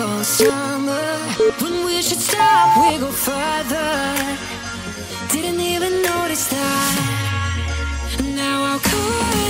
All summer. When we should stop, we go further. Didn't even notice that. Now I'll call.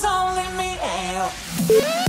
was only me.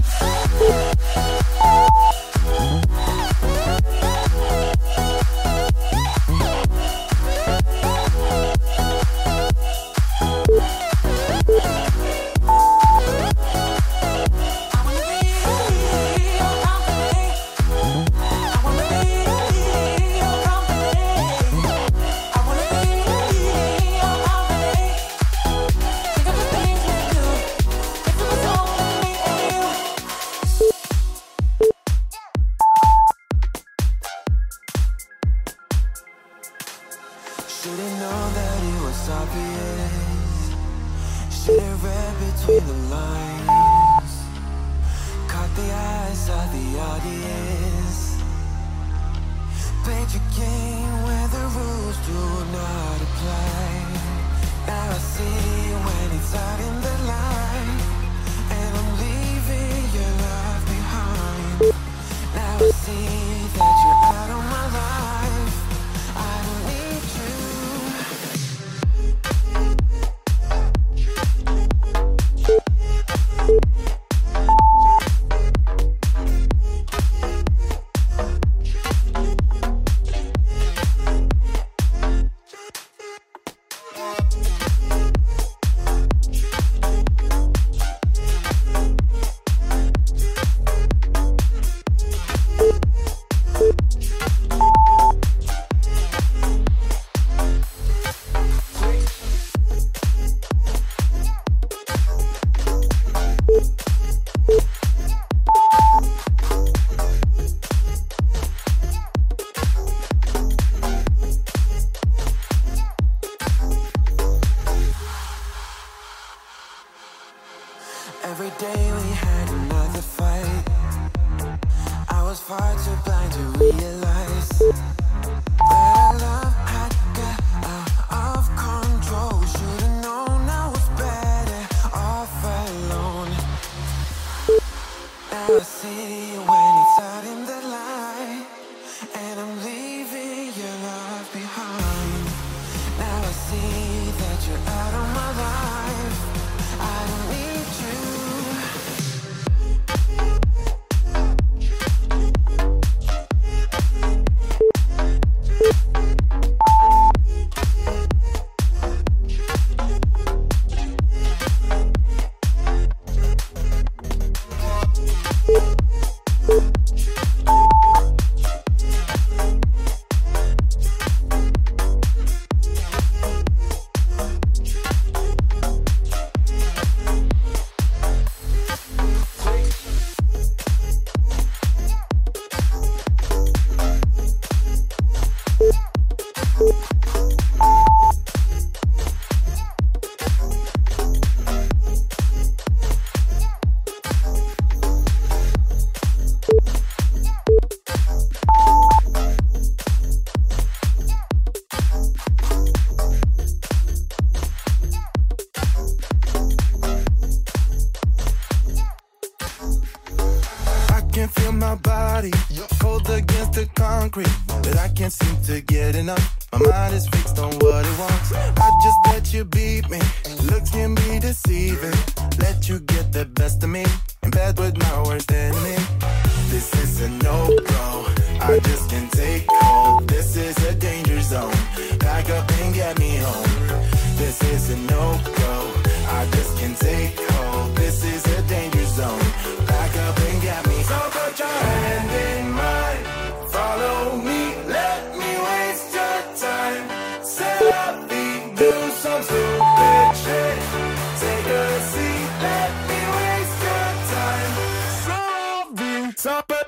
Sorry.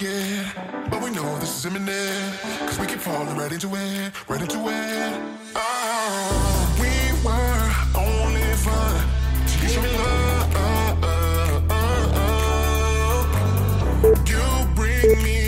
Hard but we know this is imminent. Cause we keep falling right into it, right into it. Oh, we were only fun. So you show me love. You bring me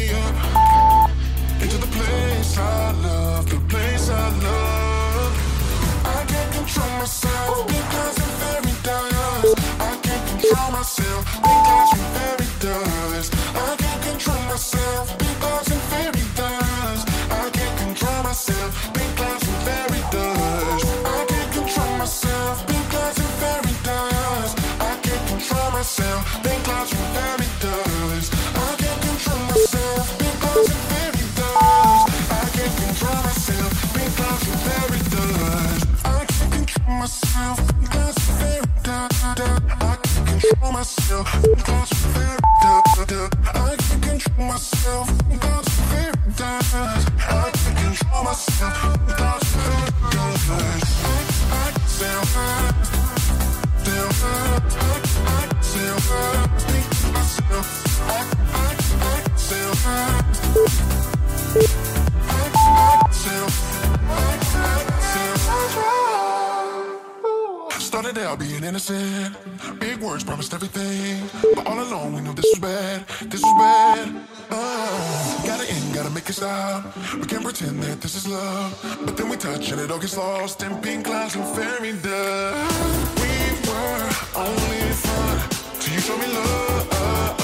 I can't control myself. I can't control myself Started out being innocent. Big words promised everything. But all along we knew this was bad. This was bad. Oh, gotta end, gotta make it stop. We can't pretend that this is love. But then we touch and it all gets lost in pink clouds and fairy dust. We were only fun till you showed me love.